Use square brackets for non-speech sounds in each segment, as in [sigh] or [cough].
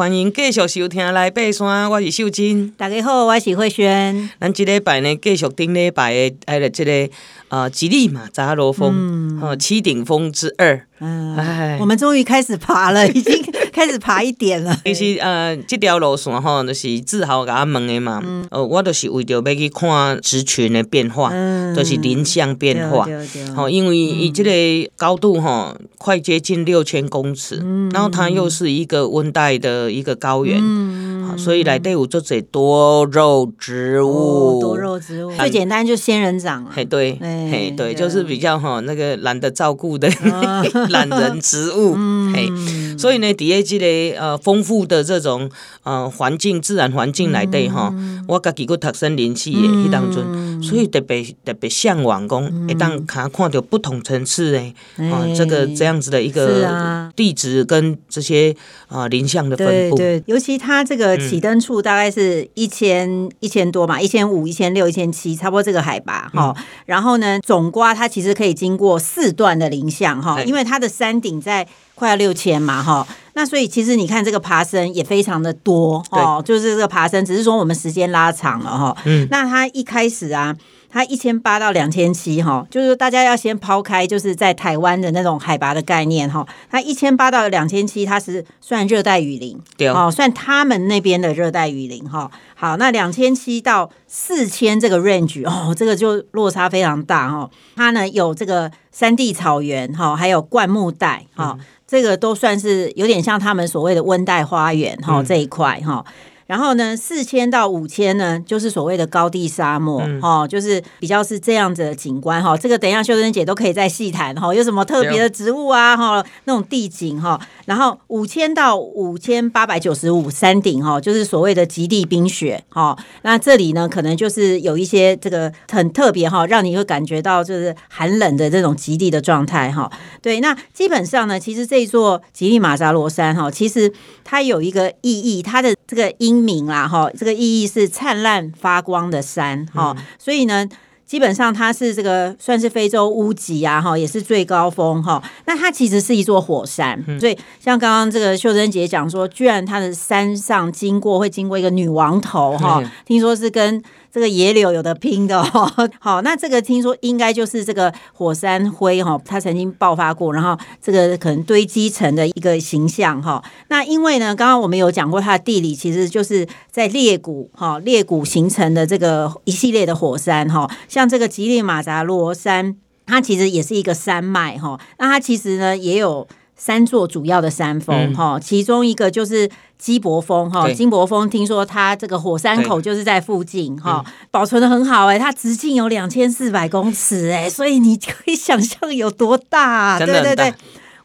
欢迎继续收听来爬山，我是秀珍。大家好，我是慧萱。咱这礼拜呢，继续顶礼拜的哎的这个呃吉利马扎罗峰，哦、嗯，七顶峰之二。嗯，哎，我们终于开始爬了，已经 [laughs] 开始爬一点了。[laughs] 其实呃，这条路线吼，就是志豪给我问的嘛。嗯。呃，我就是为着要去看植群的变化，嗯、就是林相变化。好、嗯，因为伊这个高度哈，快接近六千公尺，嗯、然后它又是一个温带的一个高原。嗯所以来队伍就这多肉植物，哦、多肉植物最简单就仙人掌啊，嘿对，嘿对，就是比较哈那个懒得照顾的 [laughs] 懒人植物，嗯、嘿，所以呢，底下这个呃丰富的这种呃环境自然环境来对哈，我自己个读森林系的迄当中，所以特别特别向往讲，一当看看到不同层次诶啊这个这样子的一个地址跟这些啊林相的分布，对，尤其它这个。起登处大概是一千一千多嘛，一千五、一千六、一千七，差不多这个海拔哈。嗯、然后呢，总瓜它其实可以经过四段的林相哈，因为它的山顶在快要六千嘛哈。那所以其实你看这个爬升也非常的多哦，就是这个爬升，只是说我们时间拉长了哈。嗯，那它一开始啊。它一千八到两千七哈，就是说大家要先抛开就是在台湾的那种海拔的概念哈。它一千八到两千七，它是算热带雨林，对哦，算他们那边的热带雨林哈。好，那两千七到四千这个 range 哦，这个就落差非常大哈。它呢有这个山地草原哈，还有灌木带哈，嗯、这个都算是有点像他们所谓的温带花园哈这一块哈。然后呢，四千到五千呢，就是所谓的高地沙漠，嗯、哦，就是比较是这样子的景观哈、哦。这个等一下秀珍姐都可以再细谈哈、哦，有什么特别的植物啊哈、哦，那种地景哈、哦。然后五千到五千八百九十五山顶哈、哦，就是所谓的极地冰雪哈、哦。那这里呢，可能就是有一些这个很特别哈、哦，让你会感觉到就是寒冷的这种极地的状态哈、哦。对，那基本上呢，其实这座吉力马扎罗山哈、哦，其实它有一个意义，它的这个英名啦，哈，这个意义是灿烂发光的山，哈，所以呢，基本上它是这个算是非洲屋脊啊，哈，也是最高峰，哈。那它其实是一座火山，所以像刚刚这个秀珍姐讲说，居然它的山上经过会经过一个女王头，哈，听说是跟。这个野柳有的拼的哦，[laughs] 好，那这个听说应该就是这个火山灰哈，它曾经爆发过，然后这个可能堆积成的一个形象哈。那因为呢，刚刚我们有讲过，它的地理其实就是在裂谷哈，裂谷形成的这个一系列的火山哈，像这个吉力马扎罗山，它其实也是一个山脉哈。那它其实呢也有三座主要的山峰哈，嗯、其中一个就是。基伯峰哈，金伯峰听说它这个火山口就是在附近哈，保存的很好哎、欸，它直径有两千四百公尺哎、欸，所以你可以想象有多大、啊，对对对。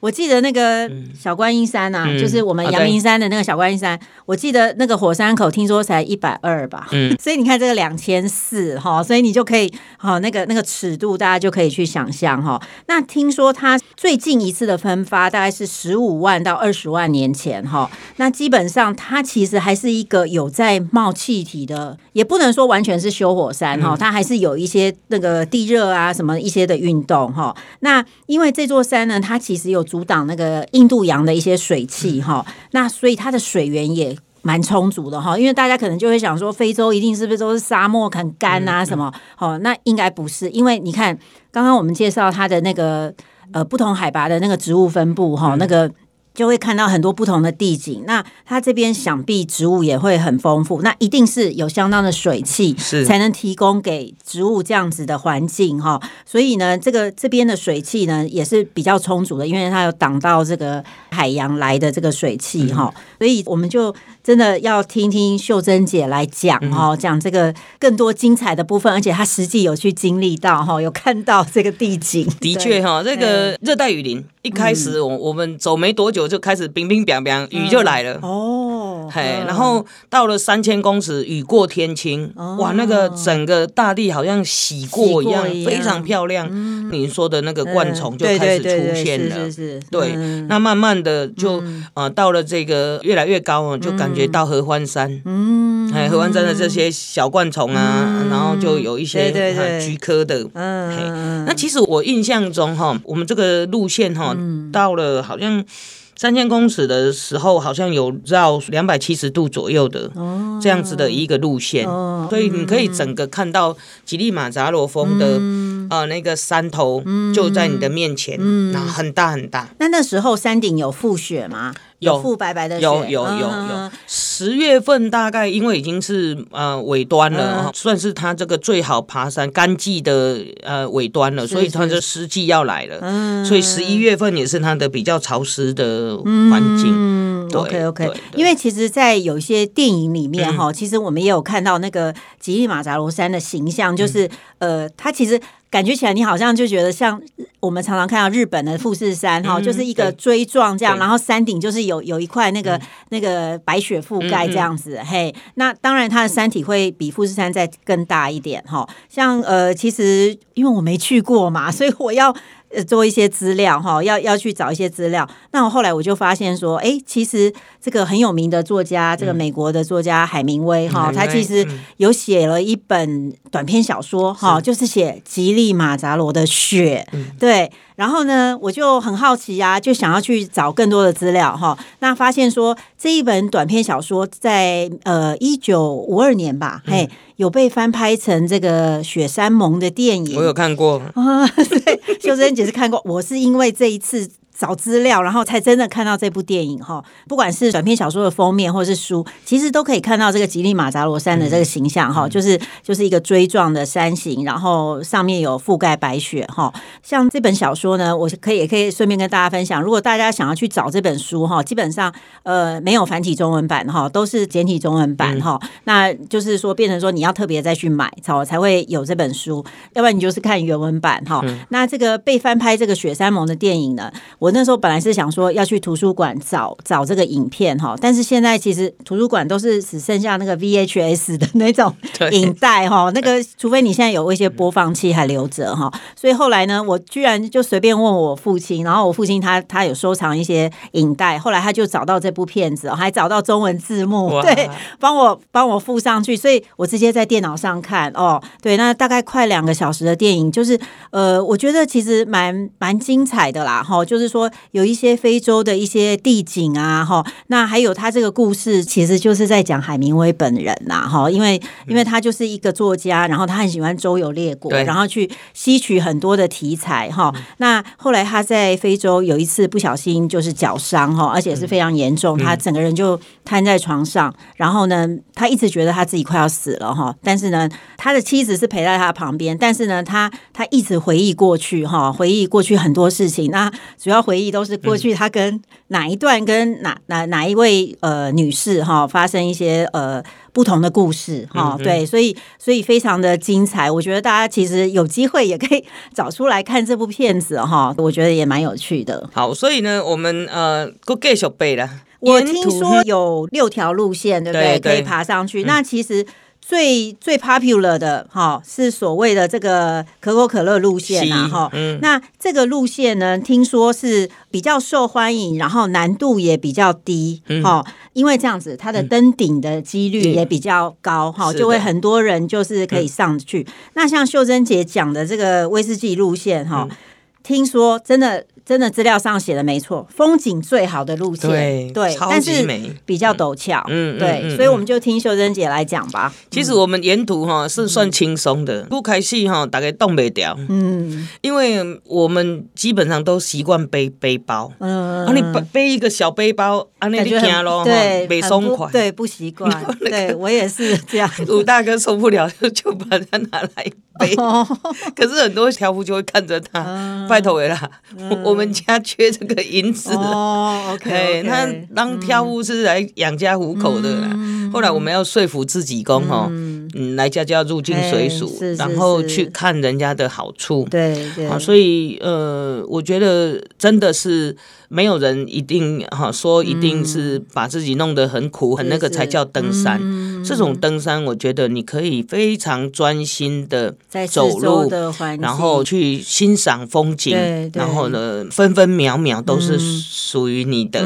我记得那个小观音山呐、啊，嗯、就是我们阳明山的那个小观音山。我记得那个火山口听说才一百二吧，嗯、[laughs] 所以你看这个两千四哈，所以你就可以哈那个那个尺度，大家就可以去想象哈。那听说它最近一次的喷发大概是十五万到二十万年前哈。那基本上它其实还是一个有在冒气体的，也不能说完全是修火山哈，它还是有一些那个地热啊什么一些的运动哈。那因为这座山呢，它其实有。阻挡那个印度洋的一些水汽哈，那所以它的水源也蛮充足的哈。因为大家可能就会想说，非洲一定是不是都是沙漠很干啊什么？哦，那应该不是，因为你看刚刚我们介绍它的那个呃不同海拔的那个植物分布哈，那个。就会看到很多不同的地景，那它这边想必植物也会很丰富，那一定是有相当的水汽，是才能提供给植物这样子的环境哈。所以呢，这个这边的水汽呢也是比较充足的，因为它有挡到这个海洋来的这个水汽哈。嗯、所以我们就真的要听听秀珍姐来讲哈，讲这个更多精彩的部分，而且她实际有去经历到哈，有看到这个地景。的确哈，这个热带雨林。一开始我我们走没多久就开始冰冰冰冰，雨就来了。哦，嘿，然后到了三千公尺，雨过天晴，哇，那个整个大地好像洗过一样，非常漂亮。你说的那个灌丛就开始出现了，对，那慢慢的就呃到了这个越来越高，就感觉到合欢山，嗯，哎，合欢山的这些小灌丛啊，然后就有一些菊科的，嗯，那其实我印象中哈，我们这个路线哈。到了好像三千公尺的时候，好像有绕两百七十度左右的这样子的一个路线，哦、所以你可以整个看到吉利马扎罗峰的、嗯、呃那个山头就在你的面前，嗯、然后很大很大。那那时候山顶有覆雪吗？有覆白白的雪，有有有有。十、嗯、月份大概因为已经是呃尾端了，嗯、算是它这个最好爬山干季的呃尾端了，所以它的湿季要来了。嗯，所以十一月份也是它的比较潮湿的环境。嗯，OK OK。因为其实，在有一些电影里面哈，嗯、其实我们也有看到那个吉利马扎罗山的形象，就是、嗯、呃，它其实。感觉起来，你好像就觉得像我们常常看到日本的富士山哈，嗯、就是一个锥状这样，然后山顶就是有有一块那个、嗯、那个白雪覆盖这样子。嘿，那当然它的山体会比富士山再更大一点哈。像呃，其实因为我没去过嘛，所以我要。做一些资料哈，要要去找一些资料。那我后来我就发现说，哎，其实这个很有名的作家，这个美国的作家海明威哈，他其实有写了一本短篇小说哈，就是写吉利马扎罗的雪，对。然后呢，我就很好奇呀、啊，就想要去找更多的资料哈。那发现说，这一本短篇小说在呃一九五二年吧，嗯、嘿，有被翻拍成这个雪山盟的电影。我有看过啊，对，秀珍姐是看过。我是因为这一次。找资料，然后才真的看到这部电影哈。不管是短篇小说的封面，或是书，其实都可以看到这个吉利马扎罗山的这个形象哈，就是就是一个锥状的山形，然后上面有覆盖白雪哈。像这本小说呢，我可以也可以顺便跟大家分享，如果大家想要去找这本书哈，基本上呃没有繁体中文版哈，都是简体中文版哈。嗯、那就是说变成说你要特别再去买才才会有这本书，要不然你就是看原文版哈。嗯、那这个被翻拍这个雪山盟的电影呢？我那时候本来是想说要去图书馆找找这个影片哈，但是现在其实图书馆都是只剩下那个 VHS 的那种 [laughs] 影带哈，那个除非你现在有一些播放器还留着哈，所以后来呢，我居然就随便问我父亲，然后我父亲他他有收藏一些影带，后来他就找到这部片子，还找到中文字幕，哇对，帮我帮我附上去，所以我直接在电脑上看哦，对，那大概快两个小时的电影，就是呃，我觉得其实蛮蛮精彩的啦哈，就是。说有一些非洲的一些地景啊，哈，那还有他这个故事，其实就是在讲海明威本人呐，哈，因为因为他就是一个作家，然后他很喜欢周游列国，然后去吸取很多的题材，哈。那后来他在非洲有一次不小心就是脚伤，哈，而且是非常严重，他整个人就瘫在床上，然后呢，他一直觉得他自己快要死了，哈，但是呢，他的妻子是陪在他旁边，但是呢，他他一直回忆过去，哈，回忆过去很多事情，那主要。回忆都是过去他跟哪一段跟哪哪哪一位呃女士哈发生一些呃不同的故事哈，对，所以所以非常的精彩。我觉得大家其实有机会也可以找出来看这部片子哈，我觉得也蛮有趣的。好，所以呢，我们呃都继续背了。我听说有六条路线，对不对？对对，可以爬上去。嗯、那其实。最最 popular 的哈是所谓的这个可口可乐路线啊哈，嗯、那这个路线呢，听说是比较受欢迎，然后难度也比较低哈，嗯、因为这样子它的登顶的几率也比较高哈，嗯、就会很多人就是可以上去。嗯、那像秀珍姐讲的这个威士忌路线哈，嗯、听说真的。真的资料上写的没错，风景最好的路线，对，对，但是比较陡峭，嗯，对，所以我们就听秀珍姐来讲吧。其实我们沿途哈是算轻松的，不开始哈大概动不掉，嗯，因为我们基本上都习惯背背包，嗯，啊，你背背一个小背包，啊，那就行咯，对，没松快，对，不习惯，[laughs] 对我也是这样。[laughs] 鲁大哥受不了，就把它拿来背，[laughs] 可是很多挑夫就会看着他，拜托了啦，我。我们家缺这个银子。哦，OK，他当挑夫是来养家糊口的啦。后来我们要说服自己工哦，嗯，来家就要入境随俗，然后去看人家的好处，对对，所以呃，我觉得真的是。没有人一定哈说一定是把自己弄得很苦很那个才叫登山。这种登山，我觉得你可以非常专心的走路，然后去欣赏风景，然后呢，分分秒秒都是属于你的。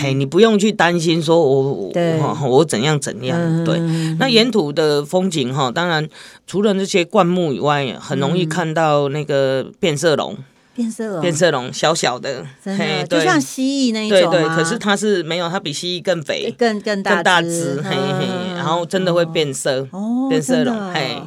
嘿，你不用去担心说我我我怎样怎样。对，那沿途的风景哈，当然除了那些灌木以外，很容易看到那个变色龙。变色龙，变色龙小小的，嘿，就像蜥蜴那一种。对对，可是它是没有，它比蜥蜴更肥，更更大更大只，嘿嘿，然后真的会变色，变色龙，嘿。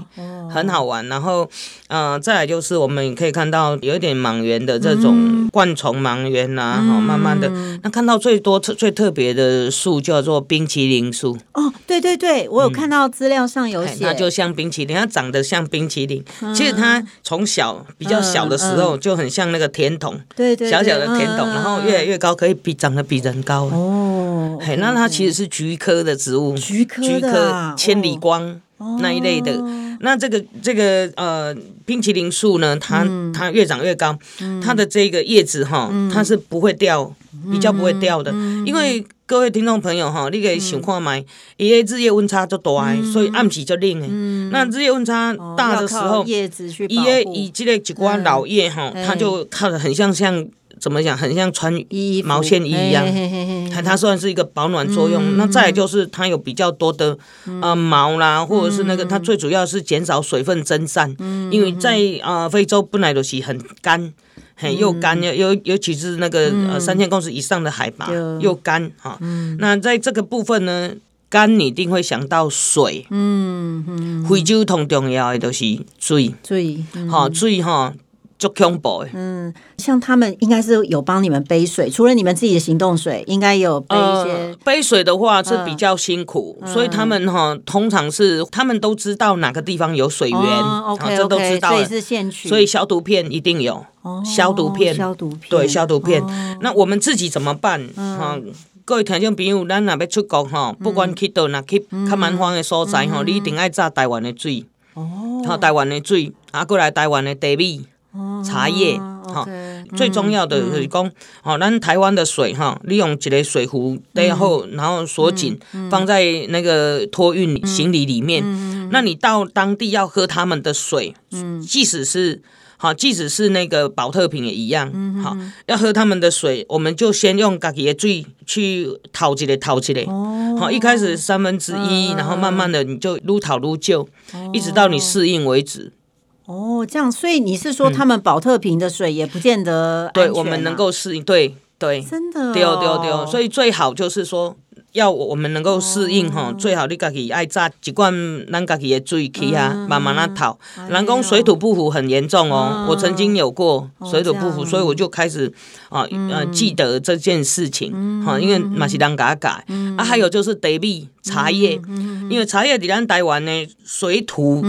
很好玩，然后，呃，再来就是我们可以看到有一点莽原的这种灌虫蟒螈呐，好，慢慢的，那看到最多特最特别的树叫做冰淇淋树。哦，对对对，我有看到资料上有写，它就像冰淇淋，它长得像冰淇淋。其实它从小比较小的时候就很像那个甜筒，对对，小小的甜筒，然后越来越高，可以比长得比人高。哦，嘿，那它其实是菊科的植物，菊科千里光那一类的。那这个这个呃冰淇淋树呢，它它越长越高，它的这个叶子哈，它是不会掉，比较不会掉的。因为各位听众朋友哈，你可以想看嘛，因为日夜温差就大，所以暗时就冷的。那日夜温差大的时候，叶子去保护。以以这个一寡老叶哈，它就看着很像像。怎么讲？很像穿衣毛线衣一样，它它算是一个保暖作用。嗯、那再来就是它有比较多的呃毛啦，或者是那个它最主要是减少水分蒸散，嗯、因为在呃非洲本来就是很干，很又干又尤尤其是那个呃三千公尺以上的海拔又干哈。那在这个部分呢，干你一定会想到水，嗯嗯，非洲同重要的都是水，水，好水哈。足恐怖的。嗯，像他们应该是有帮你们背水，除了你们自己的行动水，应该有背一些。呃、背水的话是比较辛苦，嗯、所以他们哈通常是他们都知道哪个地方有水源，哦、OK，这都知道。所以是现取，所以消毒片一定有。哦、消毒片，消毒片，对，消毒片。哦、那我们自己怎么办？哈、嗯，各位听众朋友，咱若要出国哈，不管去到哪去较蛮荒的所在哈，嗯、你一定爱炸台湾的水。哦。台湾的水，啊，过来台湾的茶米。茶叶哈，最重要的就是讲，好，咱台湾的水哈，利用一个水壶，然后然后锁紧，放在那个托运行李里面。那你到当地要喝他们的水，即使是好，即使是那个保特瓶也一样，好，要喝他们的水，我们就先用自己的水去淘一个淘一个，好，一开始三分之一，然后慢慢的你就撸淘撸旧，一直到你适应为止。哦，这样，所以你是说他们保特瓶的水也不见得、啊嗯、对我们能够适应？对对，真的、哦，对哦对对，所以最好就是说。要我们能够适应哈，最好你家己爱榨一罐咱家己的水去啊，慢慢啊淘。人讲水土不服很严重哦，我曾经有过水土不服，所以我就开始啊呃记得这件事情哈，因为嘛是人家改。啊，还有就是茶米茶叶，因为茶叶在咱台湾呢水土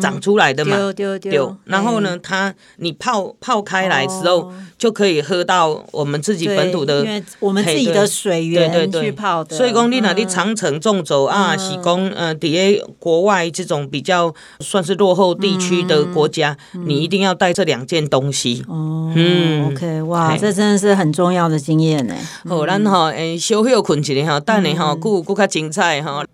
长出来的嘛，对，然后呢，它你泡泡开来之后就可以喝到我们自己本土的，因为我们自己的水源去泡的。所以讲，你那里长城纵走啊，是讲呃，底下国外这种比较算是落后地区的国家，你一定要带这两件东西。哦，嗯，OK，哇，这真的是很重要的经验呢。好，咱哈诶，小休困一下哈，等下哈，顾顾较精彩哈。